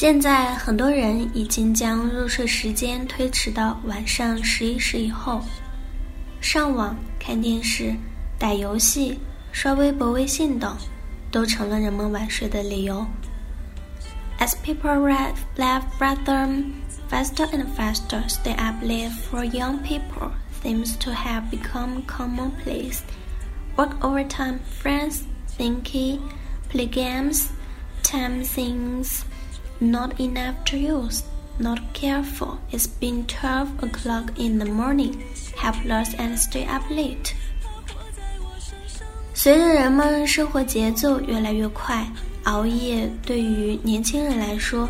现在很多人已经将入睡时间推迟到晚上十一时以后，上网、看电视、打游戏、刷微博、微信等，都成了人们晚睡的理由。As people left rather faster and faster, stay up late for young people seems to have become commonplace. Work overtime, friends, thinking, play games, time things not enough to use, not careful. It's been 12 o'clock in the morning, helpless and stay up late. 随着人们生活节奏越来越快，熬夜对于年轻人来说，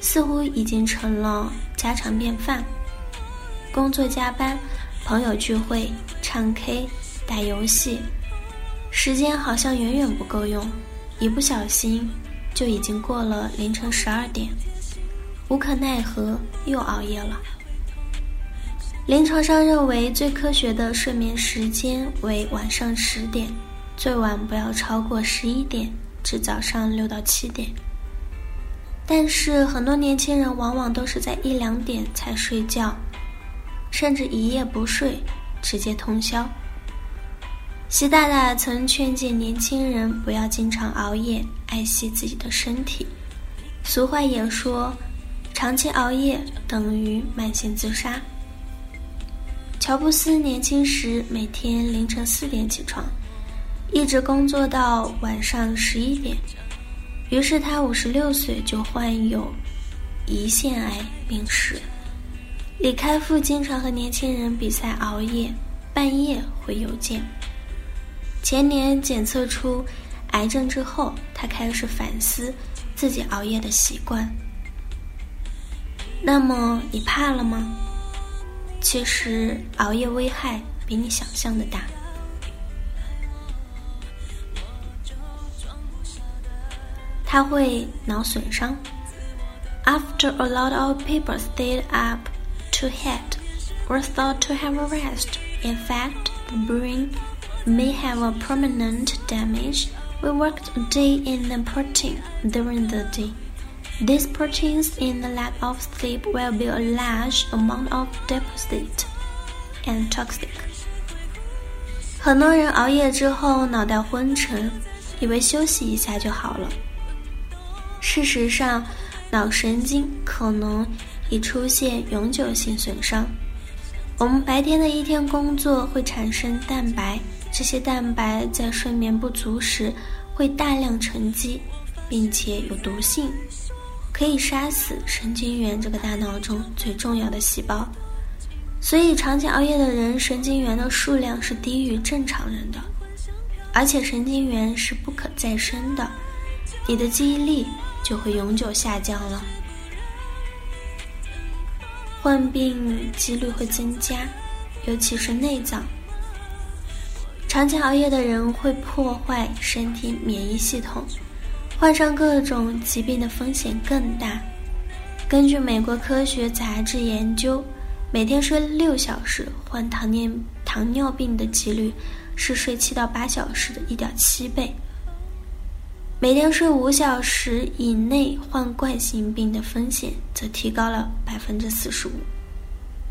似乎已经成了家常便饭。工作加班、朋友聚会、唱 K、打游戏，时间好像远远不够用，一不小心。就已经过了凌晨十二点，无可奈何又熬夜了。临床上认为最科学的睡眠时间为晚上十点，最晚不要超过十一点至早上六到七点。但是很多年轻人往往都是在一两点才睡觉，甚至一夜不睡，直接通宵。习大大曾劝诫年轻人不要经常熬夜。爱惜自己的身体。俗话也说，长期熬夜等于慢性自杀。乔布斯年轻时每天凌晨四点起床，一直工作到晚上十一点。于是他五十六岁就患有胰腺癌病史。李开复经常和年轻人比赛熬夜，半夜回邮件。前年检测出。癌症之后，他开始反思自己熬夜的习惯。那么你怕了吗？其实熬夜危害比你想象的大。它会脑损伤。After a lot of people stayed up too late or thought to have a rest, in fact, the brain may have a permanent damage. We worked a day in the protein during the day. These proteins in the lack of sleep will be a large amount of deposit and toxic. 很多人熬夜之后脑袋昏沉，以为休息一下就好了。事实上，脑神经可能已出现永久性损伤。我们白天的一天工作会产生蛋白。 这些蛋白在睡眠不足时会大量沉积，并且有毒性，可以杀死神经元这个大脑中最重要的细胞。所以，长期熬夜的人神经元的数量是低于正常人的，而且神经元是不可再生的，你的记忆力就会永久下降了，患病几率会增加，尤其是内脏。长期熬夜的人会破坏身体免疫系统，患上各种疾病的风险更大。根据美国科学杂志研究，每天睡六小时患糖尿糖尿病的几率是睡七到八小时的一点七倍。每天睡五小时以内患冠心病的风险则提高了百分之四十五，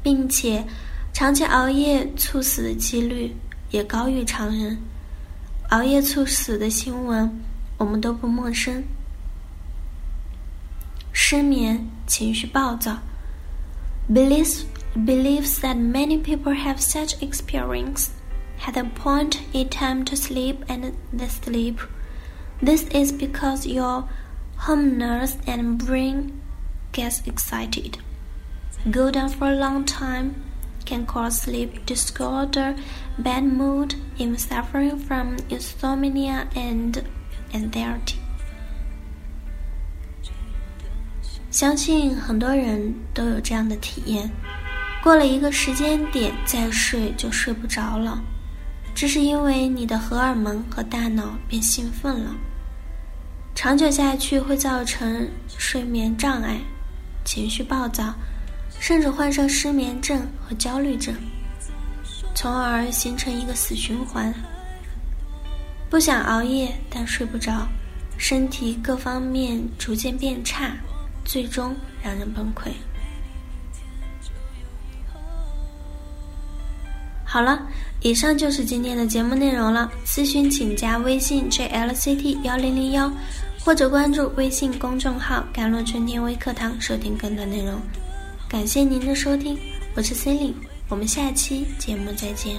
并且长期熬夜猝死的几率。也高于常人，熬夜猝死的新闻我们都不陌生。失眠、情绪暴躁，believes believes that many people have such experience. At a point in time to sleep and the sleep, this is because your hormones and brain gets excited. Go down for a long time can cause sleep disorder, bad mood, even suffering from insomnia and anxiety. 相信很多人都有这样的体验：过了一个时间点再睡就睡不着了，这是因为你的荷尔蒙和大脑变兴奋了。长久下去会造成睡眠障碍、情绪暴躁，甚至患上失眠症和焦虑症，从而形成一个死循环。不想熬夜，但睡不着，身体各方面逐渐变差，最终让人崩溃。好了，以上就是今天的节目内容了。咨询请加微信 jlct 幺零零幺，或者关注微信公众号“甘露春天微课堂”收听更多内容。感谢您的收听，我是 c e l i n e 我们下期节目再见。